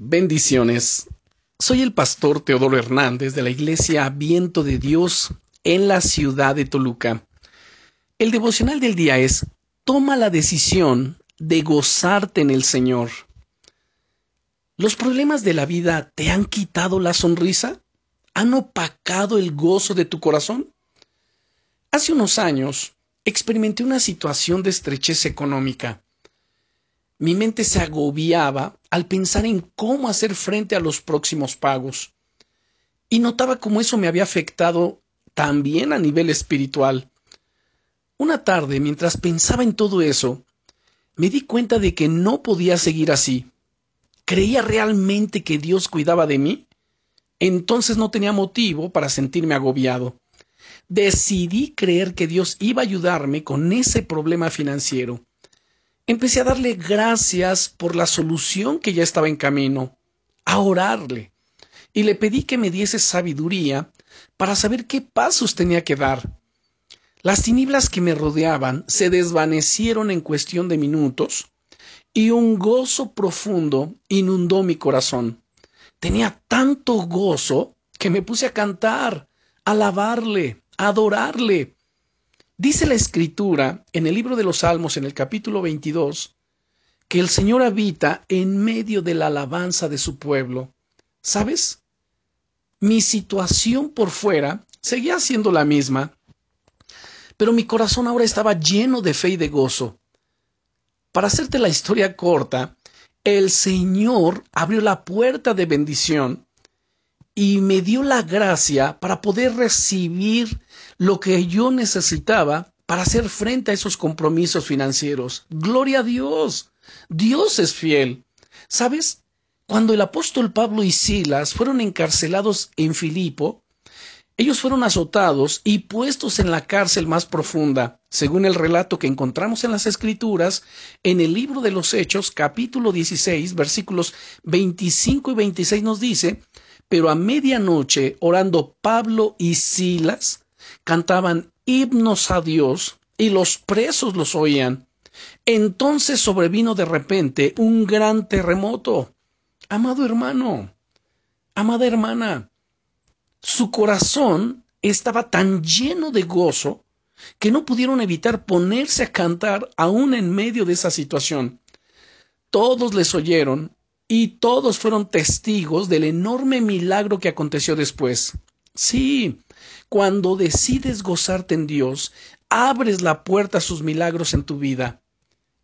Bendiciones. Soy el pastor Teodoro Hernández de la Iglesia Viento de Dios en la ciudad de Toluca. El devocional del día es Toma la decisión de gozarte en el Señor. ¿Los problemas de la vida te han quitado la sonrisa? ¿Han opacado el gozo de tu corazón? Hace unos años experimenté una situación de estrechez económica. Mi mente se agobiaba al pensar en cómo hacer frente a los próximos pagos. Y notaba cómo eso me había afectado también a nivel espiritual. Una tarde, mientras pensaba en todo eso, me di cuenta de que no podía seguir así. ¿Creía realmente que Dios cuidaba de mí? Entonces no tenía motivo para sentirme agobiado. Decidí creer que Dios iba a ayudarme con ese problema financiero empecé a darle gracias por la solución que ya estaba en camino, a orarle, y le pedí que me diese sabiduría para saber qué pasos tenía que dar. Las tinieblas que me rodeaban se desvanecieron en cuestión de minutos, y un gozo profundo inundó mi corazón. Tenía tanto gozo que me puse a cantar, a alabarle, a adorarle, Dice la escritura en el libro de los Salmos, en el capítulo 22, que el Señor habita en medio de la alabanza de su pueblo. ¿Sabes? Mi situación por fuera seguía siendo la misma, pero mi corazón ahora estaba lleno de fe y de gozo. Para hacerte la historia corta, el Señor abrió la puerta de bendición y me dio la gracia para poder recibir lo que yo necesitaba para hacer frente a esos compromisos financieros. Gloria a Dios. Dios es fiel. ¿Sabes? Cuando el apóstol Pablo y Silas fueron encarcelados en Filipo, ellos fueron azotados y puestos en la cárcel más profunda, según el relato que encontramos en las Escrituras, en el libro de los Hechos, capítulo 16, versículos 25 y 26 nos dice, pero a medianoche, orando Pablo y Silas, cantaban himnos a Dios y los presos los oían. Entonces sobrevino de repente un gran terremoto. Amado hermano, amada hermana, su corazón estaba tan lleno de gozo que no pudieron evitar ponerse a cantar aún en medio de esa situación. Todos les oyeron y todos fueron testigos del enorme milagro que aconteció después. Sí, cuando decides gozarte en Dios, abres la puerta a sus milagros en tu vida.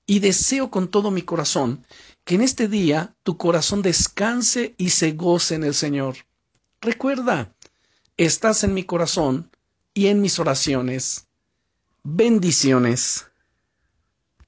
Y deseo con todo mi corazón que en este día tu corazón descanse y se goce en el Señor. Recuerda, estás en mi corazón y en mis oraciones. Bendiciones.